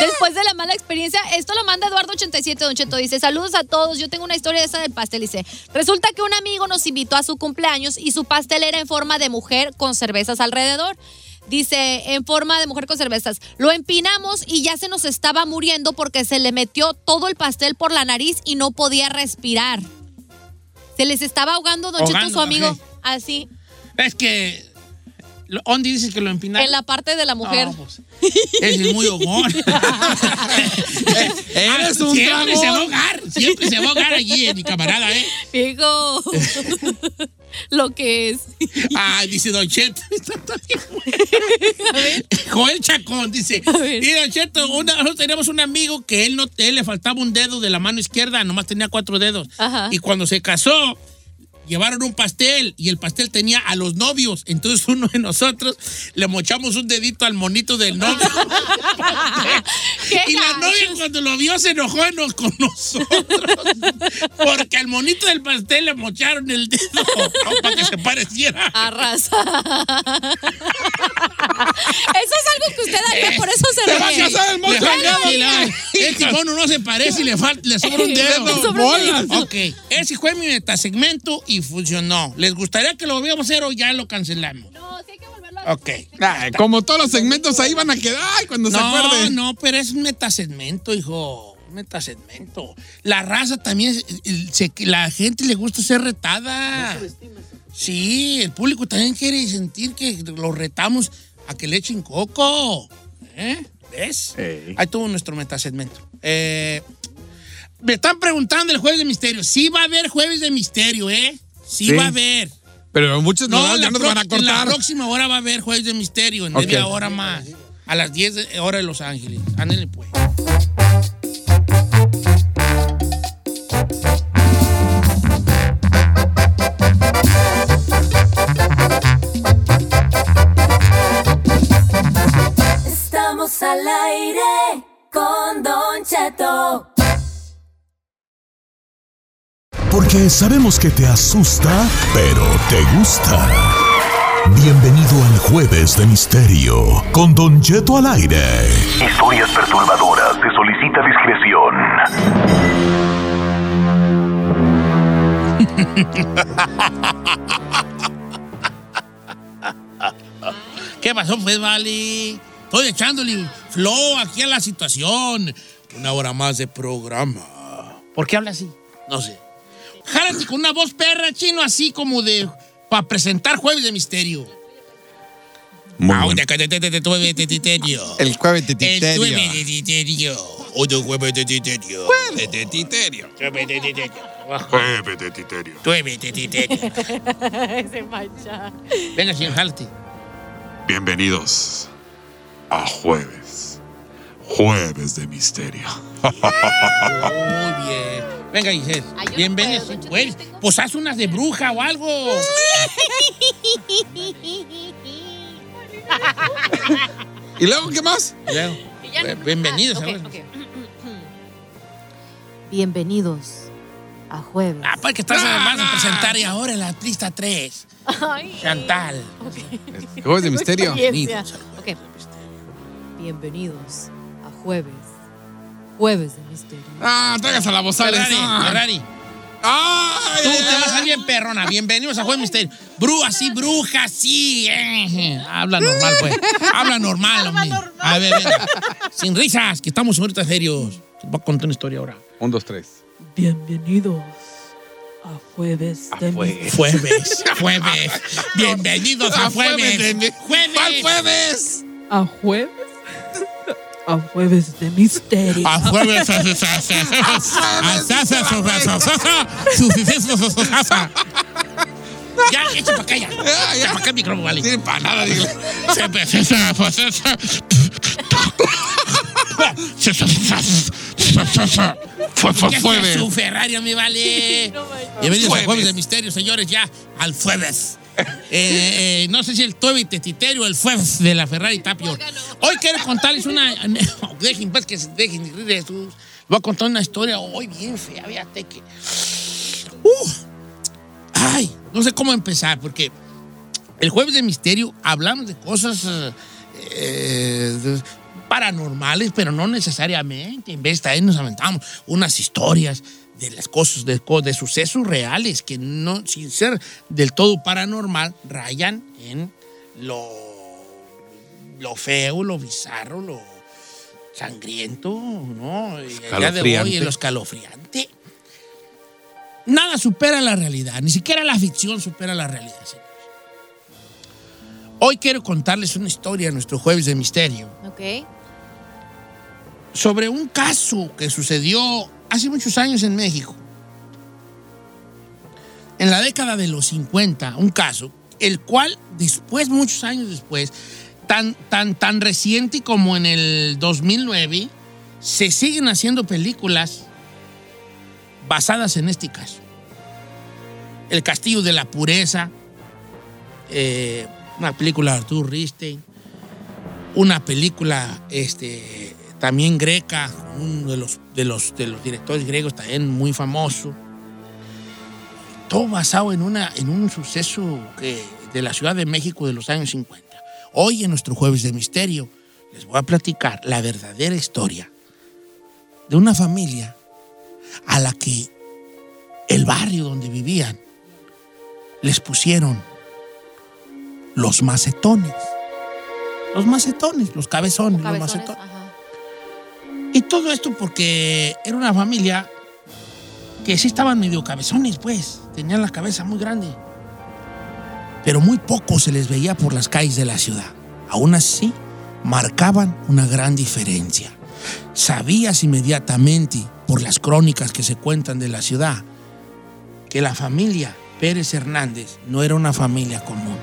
[SPEAKER 2] Después de la mala experiencia, esto lo manda Eduardo87, Don Cheto. Dice, saludos a todos, yo tengo una historia de esa del pastel. Dice, resulta que un amigo nos invitó a su cumpleaños y su pastel era en forma de mujer con cervezas alrededor. Dice, en forma de mujer con cervezas. Lo empinamos y ya se nos estaba muriendo porque se le metió todo el pastel por la nariz y no podía respirar. Se les estaba ahogando, Don Cheto,
[SPEAKER 1] Ahogando,
[SPEAKER 2] su amigo. Así,
[SPEAKER 1] es que. Lo- Ondi dice que lo empinaron.
[SPEAKER 2] en la parte de la mujer.
[SPEAKER 1] Pues, ese es muy hogón.
[SPEAKER 3] Eres un
[SPEAKER 1] siempre se va a ahogar, siempre se va a ahogar allí, eh, mi camarada, ¿eh?
[SPEAKER 2] Hijo, lo que es.
[SPEAKER 1] Ah, dice Don Cheto. Joel Chacón dice:
[SPEAKER 2] ver.
[SPEAKER 1] Y Don Cheto, una- nosotros teníamos un amigo que él, no, él le faltaba un dedo de la mano izquierda, nomás tenía cuatro dedos.
[SPEAKER 2] Ajá.
[SPEAKER 1] Y cuando se casó, llevaron un pastel y el pastel tenía a los novios. Entonces uno de nosotros le mochamos un dedito al monito del novio.
[SPEAKER 2] ¿Qué
[SPEAKER 1] y la novia cuando lo vio se enojó no- con nosotros. Porque al monito del pastel le mocharon el dedo para que se pareciera.
[SPEAKER 2] Arrasa. Eso es algo que usted haría, por eso se
[SPEAKER 1] sí, la- Este mono no se parece y le, falta, le sobra un dedo.
[SPEAKER 2] Le sobra un
[SPEAKER 3] Bolas.
[SPEAKER 2] dedo.
[SPEAKER 1] Ok, ese fue mi metasegmento y funcionó. ¿Les gustaría que lo volviéramos a hacer o ya lo cancelamos?
[SPEAKER 2] No, sí hay que volverlo a
[SPEAKER 1] Ok.
[SPEAKER 3] Ay, como todos los segmentos ahí van a quedar ay, cuando se
[SPEAKER 1] No,
[SPEAKER 3] acuerde.
[SPEAKER 1] no, pero es un metasegmento, hijo. Un metasegmento. La raza también, se- la gente le gusta ser retada. Sí, el público también quiere sentir que lo retamos a que le echen coco. ¿Eh? ¿Ves?
[SPEAKER 3] Ey.
[SPEAKER 1] Ahí tuvo nuestro metasegmento. Eh, me están preguntando el jueves de misterio. Sí va a haber jueves de misterio, ¿eh? Sí,
[SPEAKER 3] Sí.
[SPEAKER 1] va a haber.
[SPEAKER 3] Pero muchos no,
[SPEAKER 1] No,
[SPEAKER 3] nos van a
[SPEAKER 1] pro- en la
[SPEAKER 3] cortar.
[SPEAKER 1] próxima hora va a haber jueves de misterio, en media hora más. A las 10 de- hora de Los Ángeles. Ándale pues.
[SPEAKER 6] Estamos al aire con Don Cheto.
[SPEAKER 7] Porque sabemos que te asusta, pero te gusta. Bienvenido al Jueves de Misterio con Don Cheto al aire.
[SPEAKER 8] Historias perturbadoras. Se solicita discreción.
[SPEAKER 1] ¿Qué pasó, pues, Vale? Estoy echándole flow aquí a la situación. Una hora más de programa. ¿Por qué habla así? No sé. Jálate con una voz perra chino así como de... Para presentar Jueves de Misterio.
[SPEAKER 3] Muy
[SPEAKER 1] Ah,
[SPEAKER 3] bueno.
[SPEAKER 1] de- de- Jueves de Misterio.
[SPEAKER 3] El jueves de
[SPEAKER 1] El
[SPEAKER 3] Titerio.
[SPEAKER 1] Jueves de Misterio. Otro Jueves de Misterio.
[SPEAKER 3] Jueves de Titerio.
[SPEAKER 1] Jueves de Misterio.
[SPEAKER 8] Jueves de Titerio.
[SPEAKER 1] Jueves de Misterio.
[SPEAKER 2] Se mancha.
[SPEAKER 1] Venga, señor, jálate.
[SPEAKER 8] Bienvenidos a Jueves. Jueves de Misterio.
[SPEAKER 1] Muy bien. Venga, Giselle.
[SPEAKER 2] Ay, yo no
[SPEAKER 1] Bienvenido. pues.
[SPEAKER 2] tengo-
[SPEAKER 1] Pues haz unas de bruja o algo.
[SPEAKER 3] ¿Y luego qué más?
[SPEAKER 1] Luego,
[SPEAKER 2] Y ya no-
[SPEAKER 1] bien- Bienvenidos.
[SPEAKER 2] Ah, ok,
[SPEAKER 1] ¿sabes?
[SPEAKER 2] ok. Bienvenidos a jueves.
[SPEAKER 1] Ah, pues que estás vas a presentar y ahora en la lista 3.
[SPEAKER 2] Ay.
[SPEAKER 1] Chantal.
[SPEAKER 3] Jueves de Misterio.
[SPEAKER 1] Bienvenidos al Jueves de Misterio.
[SPEAKER 2] Bienvenidos a jueves. Jueves de misterio.
[SPEAKER 3] Ah, traigas a la voz
[SPEAKER 1] Ferrari, Ferrari.
[SPEAKER 3] ¡Ay!
[SPEAKER 1] Tú
[SPEAKER 3] ay,
[SPEAKER 1] te vas a bien perrona. Bienvenidos a Jueves de Misterio. Bruja, sí, bruja, sí. eh. Habla normal, pues. Habla normal, hombre. A ver, venga. Sin risas, que estamos ahorita serios. Te voy a contar una historia ahora.
[SPEAKER 3] Un, dos, tres.
[SPEAKER 9] Bienvenidos a Jueves de
[SPEAKER 3] Jueves.
[SPEAKER 1] Jueves, jueves. Bienvenidos a
[SPEAKER 3] A jueves
[SPEAKER 1] jueves.
[SPEAKER 3] de-
[SPEAKER 1] Jueves.
[SPEAKER 3] ¿Cuál jueves?
[SPEAKER 9] a Jueves a Jueves de Misterio.
[SPEAKER 1] A jueves. a- a- a- Ya, echa para acá ya.
[SPEAKER 3] Ya,
[SPEAKER 1] para acá micrófono, vale.
[SPEAKER 3] Para nada, dígale.
[SPEAKER 8] Fue, fue,
[SPEAKER 1] ¿Qué
[SPEAKER 8] fue
[SPEAKER 1] es su Ferrari, mi vale? Bienvenidos a
[SPEAKER 3] Jueves.
[SPEAKER 1] Jueves de Misterio, señores, ya al jueves. Eh, eh, no sé si el tueve tetitero o el jueves de la Ferrari Tapio. Hoy quiero contarles una. Dejen, pues, que dejen de sus- Voy a contar una historia hoy bien fea, fíjate que. Uh, ay, no sé cómo empezar, porque el jueves de misterio hablamos de cosas eh, eh, paranormales, pero no necesariamente. En vez de ahí nos aventamos unas historias de las cosas, de, co- de sucesos reales que no, sin ser del todo paranormal, rayan en lo, lo feo, lo bizarro, lo sangriento, ¿no? Y el día de hoy,
[SPEAKER 3] Escalofriante.
[SPEAKER 1] en lo escalofriante. Nada supera la realidad, ni siquiera la ficción supera la realidad, señores. Hoy quiero contarles una historia en nuestro jueves de misterio
[SPEAKER 2] Ok.
[SPEAKER 1] sobre un caso que sucedió hace muchos años en México. En la década de los 50, un caso, el cual después, muchos años después, tan, tan, tan reciente como en el 2009, se siguen haciendo películas basadas en este caso. El Castillo de la Pureza, eh, una película de Artur Risten, una película este, también greca, uno de los, de, los, de los directores griegos también muy famoso. Todo basado en, una, en un suceso que, de la Ciudad de México de los años 50. Hoy en nuestro Jueves de Misterio les voy a platicar la verdadera historia de una familia a la que el barrio donde vivían les pusieron los macetones. Los macetones, los cabezones, los
[SPEAKER 2] Cabezones,
[SPEAKER 1] macetones. Y todo esto porque era una familia que sí estaban medio cabezones, pues. Tenían la cabeza muy grande. Pero muy poco se les veía por las calles de la ciudad. Aún así, marcaban una gran diferencia. Sabías inmediatamente, por las crónicas que se cuentan de la ciudad, que la familia Pérez Hernández no era una familia común.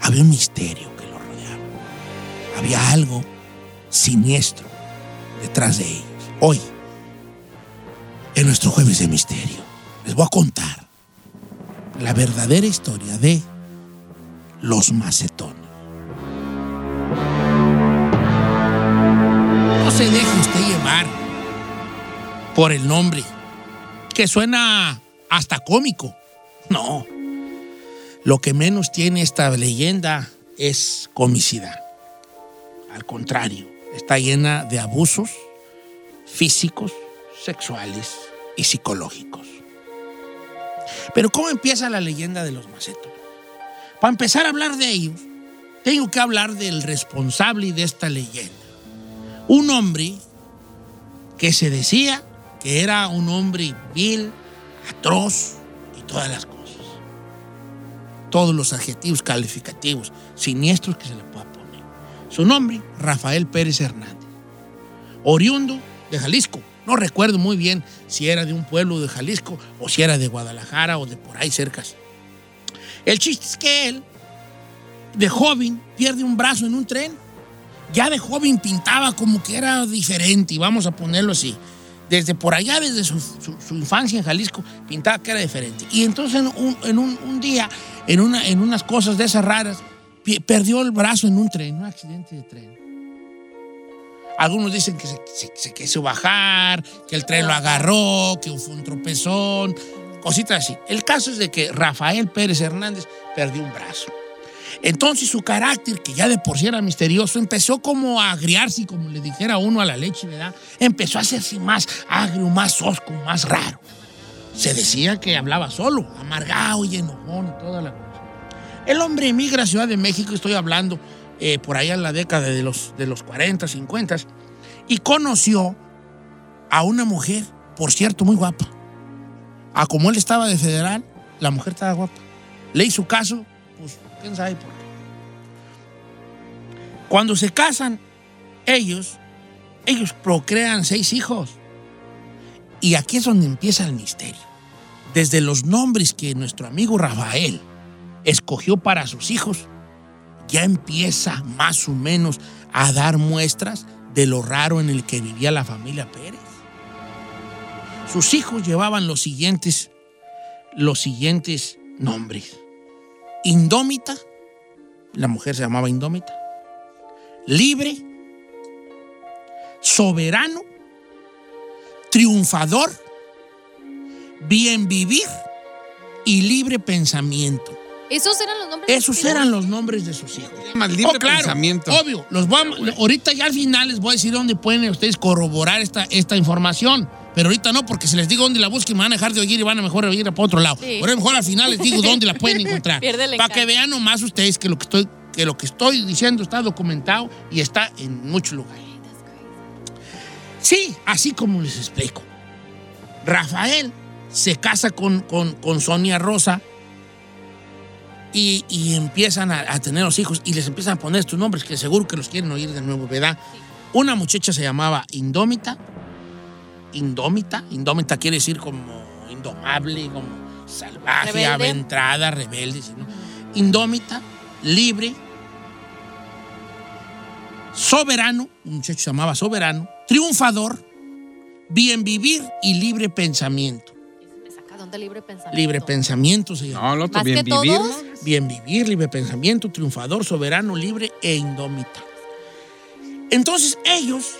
[SPEAKER 1] Había un misterio que lo rodeaba. Había algo siniestro detrás de ellos. Hoy, en nuestro jueves de misterio, les voy a contar la verdadera historia de los macetones. No se deje usted llevar por el nombre, que suena hasta cómico. No. Lo que menos tiene esta leyenda es comicidad. Al contrario, está llena de abusos físicos, sexuales y psicológicos. Pero ¿cómo empieza la leyenda de los macetones? Para empezar a hablar de ellos, tengo que hablar del responsable de esta leyenda. Un hombre que se decía que era un hombre vil, atroz y todas las cosas. Todos los adjetivos calificativos siniestros que se le pueda. Su nombre, Rafael Pérez Hernández. Oriundo de Jalisco. No recuerdo muy bien si era de un pueblo de Jalisco o si era de Guadalajara o de por ahí cercas. El chiste es que él, de joven, pierde un brazo en un tren. Ya de joven pintaba como que era diferente, y vamos a ponerlo así. Desde por allá, desde su, infancia en Jalisco, pintaba que era diferente. Y entonces en un, día, en, en unas cosas de esas raras, perdió el brazo en un tren, un accidente de tren. Algunos dicen que se, se- quiso bajar, que el tren lo agarró, que fue un tropezón, cositas así. El caso es de que Rafael Pérez Hernández perdió un brazo. Entonces su carácter, que ya de por sí era misterioso, empezó como a agriarse, como le dijera uno a la leche, ¿verdad? Empezó a hacerse más agrio, más osco, más raro. Se decía que hablaba solo, amargado y enojón y toda la. El hombre emigra a Ciudad de México, estoy hablando eh, por allá en la década de los, de los 40, 50, y conoció a una mujer, por cierto, muy guapa, A como él estaba de federal, la mujer estaba guapa. Le hizo caso, pues quién sabe por qué. Cuando se casan, ellos, ellos procrean seis hijos. Y aquí es donde empieza el misterio. Desde los nombres que nuestro amigo Rafael escogió para sus hijos, ya empieza más o menos a dar muestras de lo raro en el que vivía la familia Pérez. Sus hijos llevaban los siguientes, los siguientes nombres. Indómita, la mujer se llamaba Indómita. Libre, soberano, triunfador, bien vivir y libre pensamiento.
[SPEAKER 2] Esos eran los nombres.
[SPEAKER 1] Esos eran los nombres de sus hijos.
[SPEAKER 3] Más libre
[SPEAKER 1] Oh, claro,
[SPEAKER 3] pensamiento.
[SPEAKER 1] Obvio, los voy a- ahorita ya al final les voy a decir dónde pueden ustedes corroborar esta, esta información. Pero ahorita no, porque si les digo dónde la busquen, me van a dejar de oír y van a mejor oír para otro lado.
[SPEAKER 2] Sí.
[SPEAKER 1] Por eso mejor al final les digo dónde la pueden encontrar. Para que vean nomás ustedes que lo que estoy, que lo que estoy diciendo está documentado y está en muchos lugares. Sí, así como les explico. Rafael se casa con, con, con Sonia Rosa y, y empiezan a, a tener los hijos y les empiezan a poner estos nombres que seguro que los quieren oír de nuevo, ¿verdad? Una muchacha se llamaba Indómita. Indómita. Indómita quiere decir como indomable, como salvaje,
[SPEAKER 2] Rebelde.
[SPEAKER 1] aventrada, rebelde. Indómita, libre, soberano, un muchacho se llamaba soberano, triunfador, bien vivir y libre pensamiento.
[SPEAKER 2] De libre pensamiento.
[SPEAKER 1] Libre pensamiento se llama.
[SPEAKER 3] No, otro
[SPEAKER 2] Más
[SPEAKER 3] bien
[SPEAKER 2] que
[SPEAKER 3] vivir.
[SPEAKER 1] Bien vivir, libre pensamiento, triunfador, soberano, libre e indómita. Entonces ellos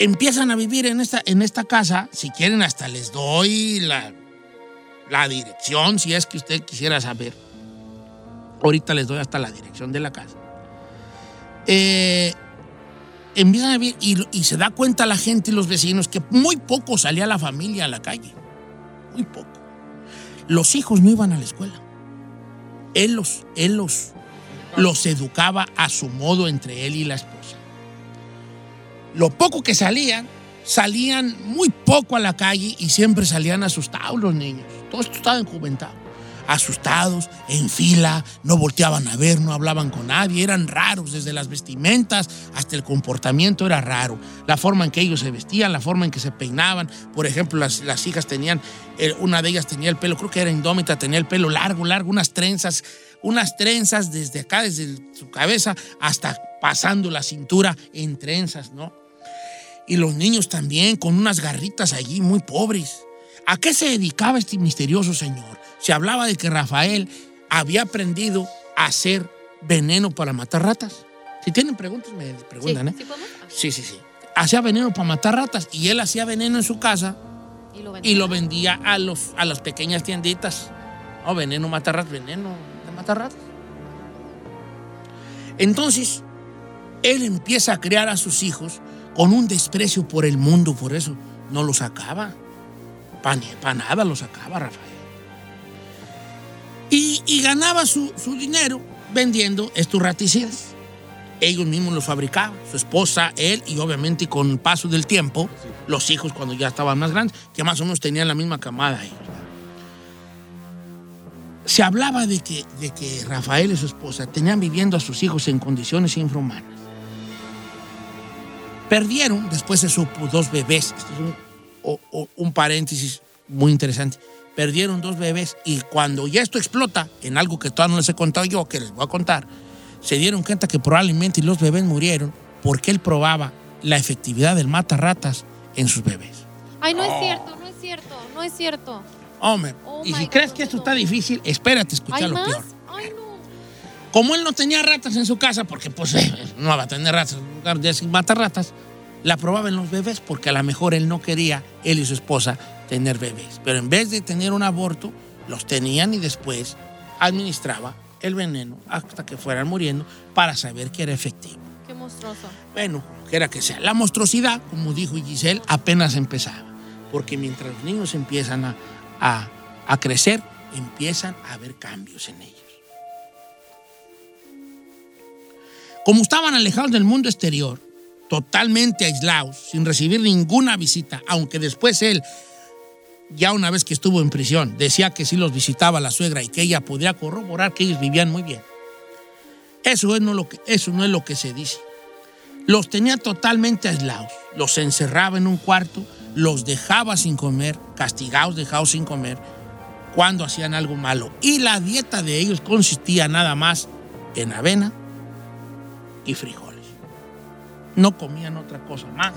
[SPEAKER 1] empiezan a vivir en esta, en esta casa. Si quieren, hasta les doy la, la dirección, si es que usted quisiera saber. Ahorita les doy hasta la dirección de la casa. Eh, empiezan a vivir y, y se da cuenta la gente y los vecinos que muy poco salía la familia a la calle. Muy poco. Los hijos no iban a la escuela. Él los, él los, los educaba a su modo entre él y la esposa. Lo poco que salían, salían muy poco a la calle y siempre salían asustados los niños. Todo esto estaba enjumentado. Asustados, en fila, no volteaban a ver, no hablaban con nadie, eran raros, desde las vestimentas hasta el comportamiento era raro. La forma en que ellos se vestían, la forma en que se peinaban. Por ejemplo, las, las hijas tenían, eh, una de ellas tenía el pelo, creo que era indómita, tenía el pelo largo, largo, unas trenzas, unas trenzas desde acá, desde su cabeza hasta pasando la cintura en trenzas, ¿no? Y los niños también, con unas garritas allí muy pobres. ¿A qué se dedicaba este misterioso señor? Se hablaba de que Rafael había aprendido a hacer veneno para matar ratas. Si tienen preguntas, me preguntan, ¿eh?
[SPEAKER 2] ¿Sí podemos?
[SPEAKER 1] Sí, sí, sí. Hacía veneno para matar ratas y él hacía veneno en su casa
[SPEAKER 2] Y lo
[SPEAKER 1] y lo vendía a, los, a las pequeñas tienditas. Oh, veneno matar ratas, veneno de matar ratas. Entonces, él empieza a criar a sus hijos con un desprecio por el mundo, por eso no los sacaba. Para nada los sacaba Rafael. Y, y ganaba su, su dinero vendiendo estos raticidas. Ellos mismos los fabricaban, su esposa, él y obviamente con el paso del tiempo, los hijos cuando ya estaban más grandes, que más o menos tenían la misma camada ellos. Se hablaba de que, de que Rafael y su esposa tenían viviendo a sus hijos en condiciones infrahumanas. Perdieron, después se supo, dos bebés. Esto es un, o- o- un paréntesis muy interesante. Perdieron dos bebés y cuando ya esto explota, en algo que todavía no les he contado yo, que les voy a contar, se dieron cuenta que probablemente los bebés murieron porque él probaba la efectividad del mata ratas en sus bebés.
[SPEAKER 2] Ay, no es cierto, no es cierto, no es cierto.
[SPEAKER 1] Hombre,
[SPEAKER 2] Oh
[SPEAKER 1] y si
[SPEAKER 2] God,
[SPEAKER 1] crees que esto está difícil, espérate a escuchar
[SPEAKER 2] ¿Hay
[SPEAKER 1] lo
[SPEAKER 2] más?
[SPEAKER 1] peor.
[SPEAKER 2] Ay, no.
[SPEAKER 1] Como él no tenía ratas en su casa, porque pues eh, no va a tener ratas en un lugar de mata ratas, la probaba en los bebés porque a lo mejor él no quería, él y su esposa, tener bebés. Pero en vez de tener un aborto, los tenían y después administraba el veneno hasta que fueran muriendo para saber que era efectivo.
[SPEAKER 2] Qué monstruoso.
[SPEAKER 1] Bueno, quiera que sea. La monstruosidad, como dijo Giselle, apenas empezaba. Porque mientras los niños empiezan a, a- a crecer, empiezan a haber cambios en ellos. Como estaban alejados del mundo exterior, totalmente aislados, sin recibir ninguna visita, aunque después él ya una vez que estuvo en prisión, decía que sí los visitaba la suegra y que ella podría corroborar que ellos vivían muy bien. Eso, es no lo que, eso no es lo que se dice. Los tenía totalmente aislados, los encerraba en un cuarto, los dejaba sin comer, castigados, dejados sin comer, cuando hacían algo malo. Y la dieta de ellos consistía nada más en avena y frijoles. No comían otra cosa más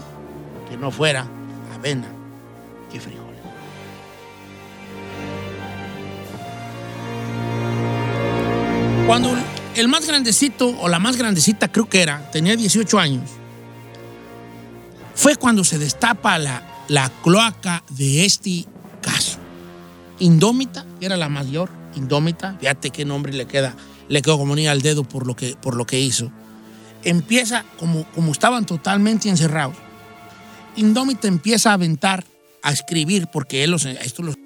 [SPEAKER 1] que no fuera avena y frijoles. Cuando el más grandecito, o la más grandecita creo que era, tenía 18 años, fue cuando se destapa la, la cloaca de este caso. Indómita, era la mayor, Indómita, fíjate qué nombre le queda, le quedó como niña al dedo por lo que, por lo que hizo. Empieza, como, como estaban totalmente encerrados, Indómita empieza a aventar, a escribir, porque él los, esto los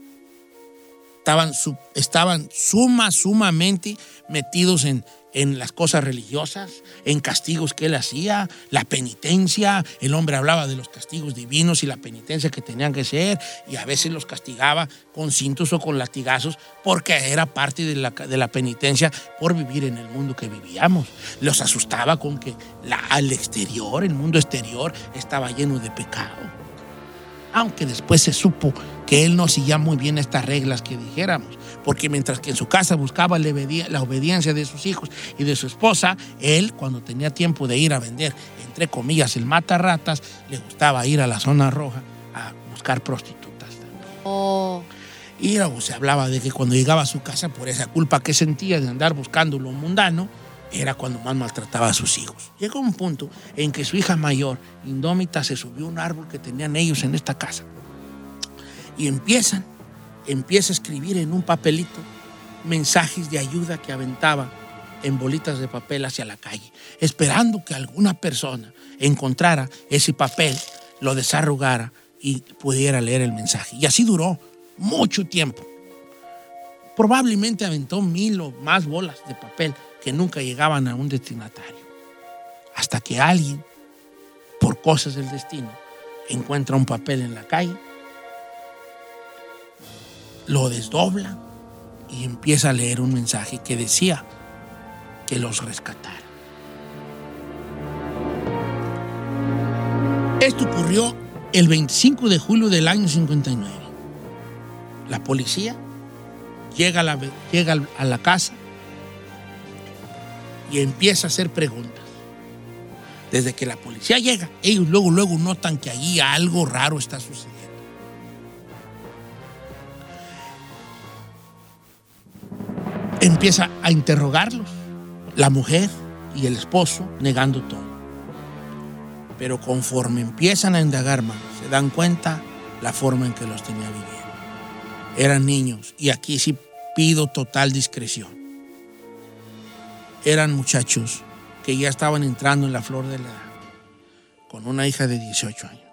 [SPEAKER 1] estaban, estaban suma, sumamente metidos en, en las cosas religiosas, en castigos que él hacía, la penitencia. El hombre hablaba de los castigos divinos y la penitencia que tenían que ser, y a veces los castigaba con cintos o con latigazos, porque era parte de la, de la penitencia por vivir en el mundo que vivíamos. Los asustaba con que la, al exterior, el mundo exterior, estaba lleno de pecado aunque después se supo que él no seguía muy bien estas reglas que dijéramos, porque mientras que en su casa buscaba la obedi- la obediencia de sus hijos y de su esposa, él, cuando tenía tiempo de ir a vender, entre comillas, el mata ratas, le gustaba ir a la zona roja a buscar prostitutas.
[SPEAKER 2] Oh.
[SPEAKER 1] Y luego se hablaba de que cuando llegaba a su casa, por esa culpa que sentía de andar buscando lo mundano, era cuando más maltrataba a sus hijos. Llegó un punto en que su hija mayor, Indómita, se subió a un árbol que tenían ellos en esta casa. Y empiezan, empieza a escribir en un papelito mensajes de ayuda que aventaba en bolitas de papel hacia la calle, esperando que alguna persona encontrara ese papel, lo desarrugara y pudiera leer el mensaje. Y así duró mucho tiempo. Probablemente aventó mil o más bolas de papel que nunca llegaban a un destinatario. Hasta que alguien, por cosas del destino, encuentra un papel en la calle, lo desdobla y empieza a leer un mensaje que decía que los rescatara. Esto ocurrió el 25 de julio del año 59. La policía llega a la, llega a la casa empieza a hacer preguntas. Desde que la policía llega, ellos luego, luego notan que allí algo raro está sucediendo. Empieza a interrogarlos, la mujer y el esposo negando todo. Pero conforme empiezan a indagar más, se dan cuenta la forma en que los tenía viviendo. Eran niños, y aquí sí pido total discreción. Eran muchachos que ya estaban entrando en la flor de la edad, con una hija de 18 años,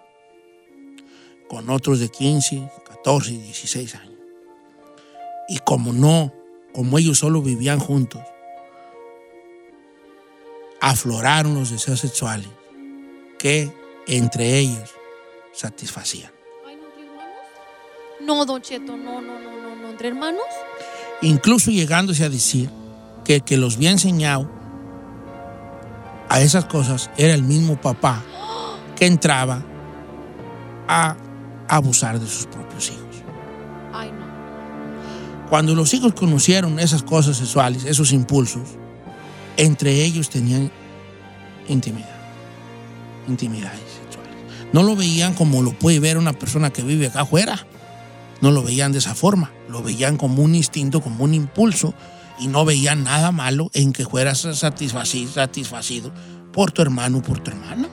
[SPEAKER 1] con otros de 15, 14 y 16 años. Y como no, como ellos solo vivían juntos, afloraron los deseos sexuales que entre ellos satisfacían.
[SPEAKER 2] No, Don Cheto, no, no, no, no, no. ¿Entre hermanos?
[SPEAKER 1] incluso llegándose a decir que que los había enseñado a esas cosas era el mismo papá que entraba a abusar de sus propios hijos.
[SPEAKER 2] Ay, no.
[SPEAKER 1] Cuando los hijos conocieron esas cosas sexuales, esos impulsos, entre ellos tenían intimidad, intimidades sexuales. No lo veían como lo puede ver una persona que vive acá afuera. No lo veían de esa forma. Lo veían como un instinto, como un impulso y no veían nada malo en que fueras satisfacido, satisfacido por tu hermano o por tu hermana.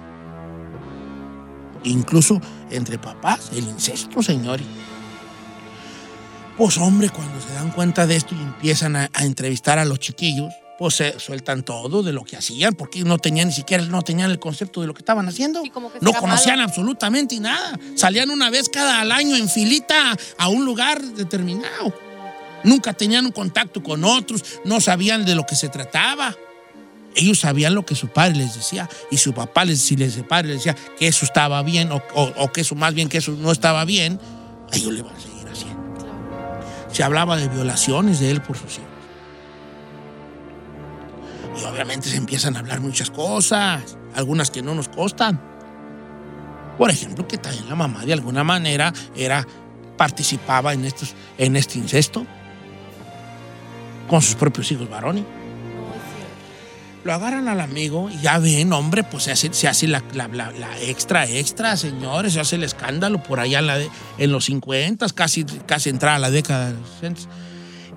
[SPEAKER 1] Incluso entre papás, el incesto, señores. Pues hombre, cuando se dan cuenta de esto y empiezan a, a entrevistar a los chiquillos, pues se sueltan todo de lo que hacían, porque no tenían ni siquiera no tenían el concepto de lo que estaban haciendo.
[SPEAKER 2] como que
[SPEAKER 1] no conocían absolutamente nada. Salían una vez cada al año en filita a un lugar determinado. Nunca tenían un contacto con otros, no sabían de lo que se trataba. Ellos sabían lo que su padre les decía y su papá, les, si les, su padre les decía que eso estaba bien o, o- o que eso más bien que eso no estaba bien, ellos le van a seguir haciendo. se hablaba de violaciones de él por sus hijos. Y obviamente se empiezan a hablar muchas cosas, algunas que no nos costan. Por ejemplo, que también la mamá de alguna manera era, participaba en, estos, en este incesto con sus propios hijos varones. Lo agarran al amigo y ya ven, hombre, pues se hace, se hace la, la- la- la extra, extra, señores, se hace el escándalo por allá en, la de- en los 50, casi, casi entrada la década de los 60.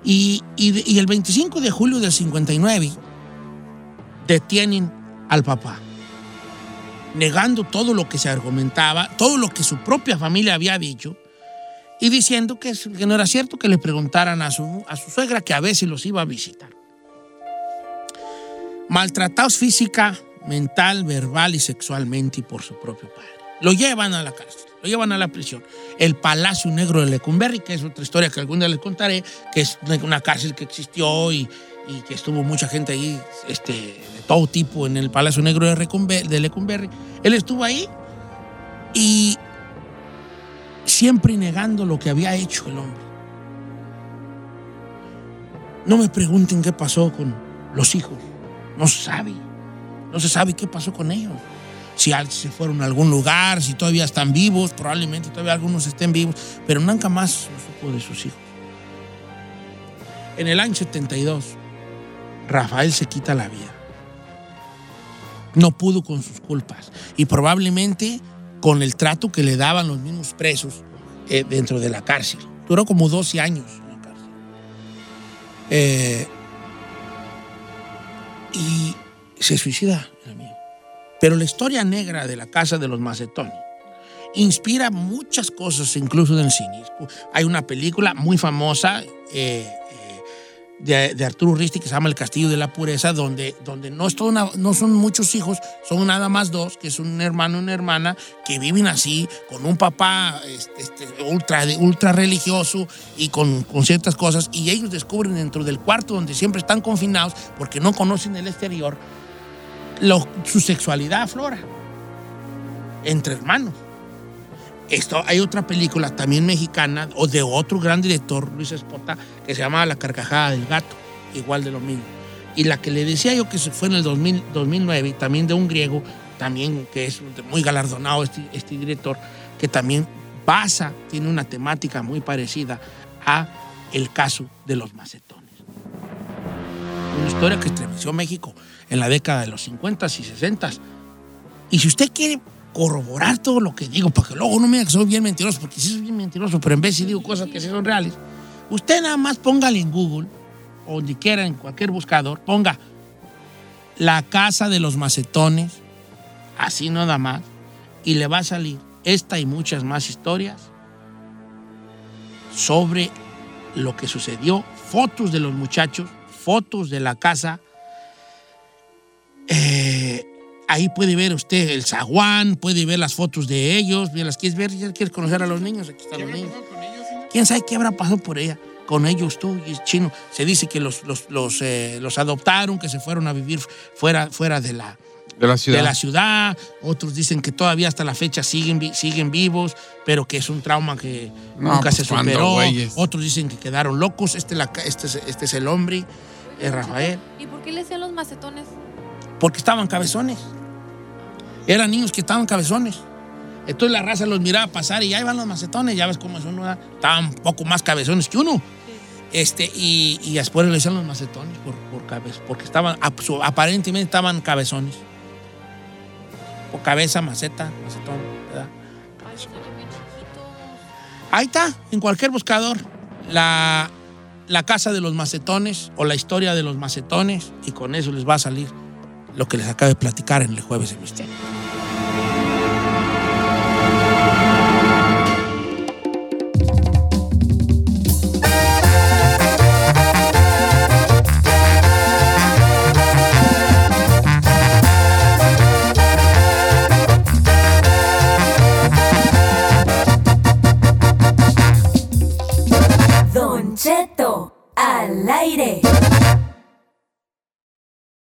[SPEAKER 1] Y, y y el 25 de julio del 59 detienen al papá, negando todo lo que se argumentaba, todo lo que su propia familia había dicho, y diciendo que, que no era cierto que le preguntaran a su, a su suegra que a veces los iba a visitar. Maltratados física, mental, verbal y sexualmente y por su propio padre. Lo llevan a la cárcel, lo llevan a la prisión. El Palacio Negro de Lecumberri, que es otra historia que algún día les contaré, que es una cárcel que existió y, y que estuvo mucha gente ahí este, de todo tipo en el Palacio Negro de Lecumberri. Él estuvo ahí y siempre negando lo que había hecho el hombre. No me pregunten qué pasó con los hijos. No se sabe. No se sabe qué pasó con ellos. Si se fueron a algún lugar, si todavía están vivos, probablemente todavía algunos estén vivos, pero nunca más se supo de sus hijos. En el año 72, Rafael se quita la vida. No pudo con sus culpas y probablemente con el trato que le daban los mismos presos eh, dentro de la cárcel. Duró como 12 años en la cárcel. Eh, y se suicida el amigo. Pero la historia negra de la casa de los macetones inspira muchas cosas, incluso del cine. Hay una película muy famosa eh, de, de Arturo Risti que se llama El Castillo de la Pureza, donde, donde no, es una- no son muchos hijos, son nada más dos, que es un hermano y una hermana, que viven así, con un papá este, este, ultra, ultra religioso y con, con ciertas cosas, y ellos descubren dentro del cuarto donde siempre están confinados, porque no conocen el exterior, lo- su sexualidad aflora entre hermanos. Esto, hay otra película también mexicana o de otro gran director, Luis Espota, que se llama La carcajada del gato, igual de lo mismo. Y la que le decía yo que fue en el 2000 2009, también de un griego, también que es muy galardonado este, este director, que también basa, tiene una temática muy parecida a el caso de los macetones. Una historia que estremeció México en la década de los 50 y 60 y si usted quiere corroborar todo lo que digo, para que luego no me diga que soy bien mentiroso, porque sí soy bien mentiroso, pero en vez si digo cosas que sí son reales, usted nada más póngale en Google, o donde quiera, en cualquier buscador, ponga la casa de los macetones, así nada más, y le va a salir esta y muchas más historias sobre lo que sucedió, fotos de los muchachos, fotos de la casa. Eh, ahí puede ver usted el zaguán, puede ver las fotos de ellos. ¿Las quieres ver? ¿Ya ¿Quieres conocer a los niños? Aquí están los niños. ¿Quién sabe qué habrá pasado por ella? Con ellos tú y es chino. Se dice que los, los, los, eh, los adoptaron, que se fueron a vivir fuera, fuera de la,
[SPEAKER 3] De la ciudad.
[SPEAKER 1] de la ciudad. Otros dicen que todavía hasta la fecha siguen, siguen vivos, pero que es un trauma que
[SPEAKER 3] No,
[SPEAKER 1] nunca
[SPEAKER 3] pues,
[SPEAKER 1] se
[SPEAKER 3] ¿cuándo,
[SPEAKER 1] superó. Otros dicen que quedaron locos. Este, la este, es- este es el hombre, es Rafael.
[SPEAKER 2] ¿Y por qué le decían los macetones?
[SPEAKER 1] Porque estaban cabezones. Eran niños que estaban cabezones. Entonces la raza los miraba pasar y ahí van los macetones, ya ves cómo son, ¿verdad? estaban un poco más cabezones que uno. Este, y, y después le decían los macetones por, por cabeza, porque estaban, aparentemente estaban cabezones. O cabeza, maceta, macetón, ¿verdad? Ahí está, en cualquier buscador, la, la casa de los macetones o la historia de los macetones, y con eso les va a salir lo que les acabo de platicar en el jueves de misterio.